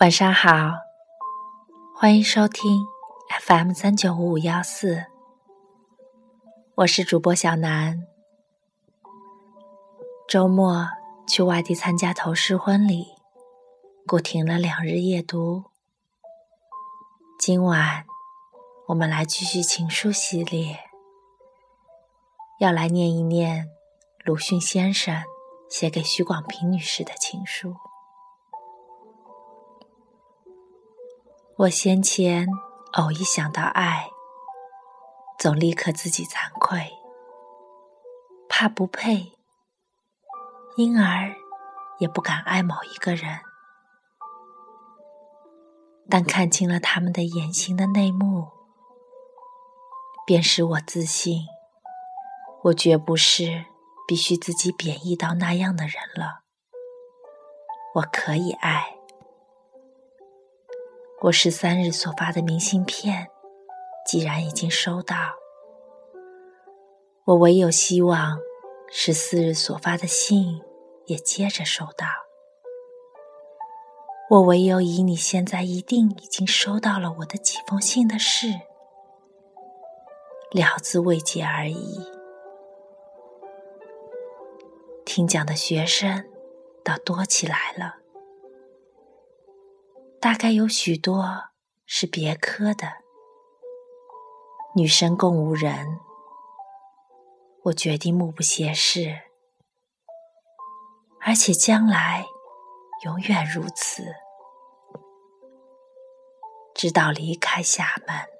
晚上好，欢迎收听 FM 三九五五幺四，我是主播小南。周末去外地参加头饰婚礼，故停了两日夜读。今晚我们来继续情书系列，要来念一念鲁迅先生写给许广平女士的情书。我先前偶一想到爱，总立刻自己惭愧，怕不配，因而也不敢爱某一个人。但看清了他们的言行的内幕，便使我自信，我绝不是必须自己贬义到那样的人了。我可以爱。我十三日所发的明信片，既然已经收到，我唯有希望十四日所发的信也接着收到。我唯有以你现在一定已经收到了我的几封信的事，了之未结而已。听讲的学生倒多起来了。大概有许多是别科的，女生共无人。我决定目不斜视，而且将来永远如此，直到离开厦门。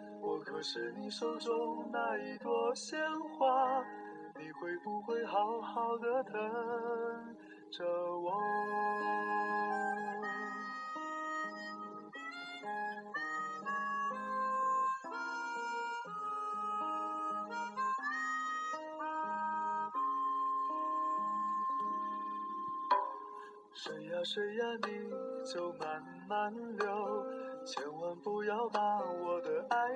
我可是你手中那一朵鲜花，你会不会好好的等着我？水呀水呀，你就慢慢流。千万不要把我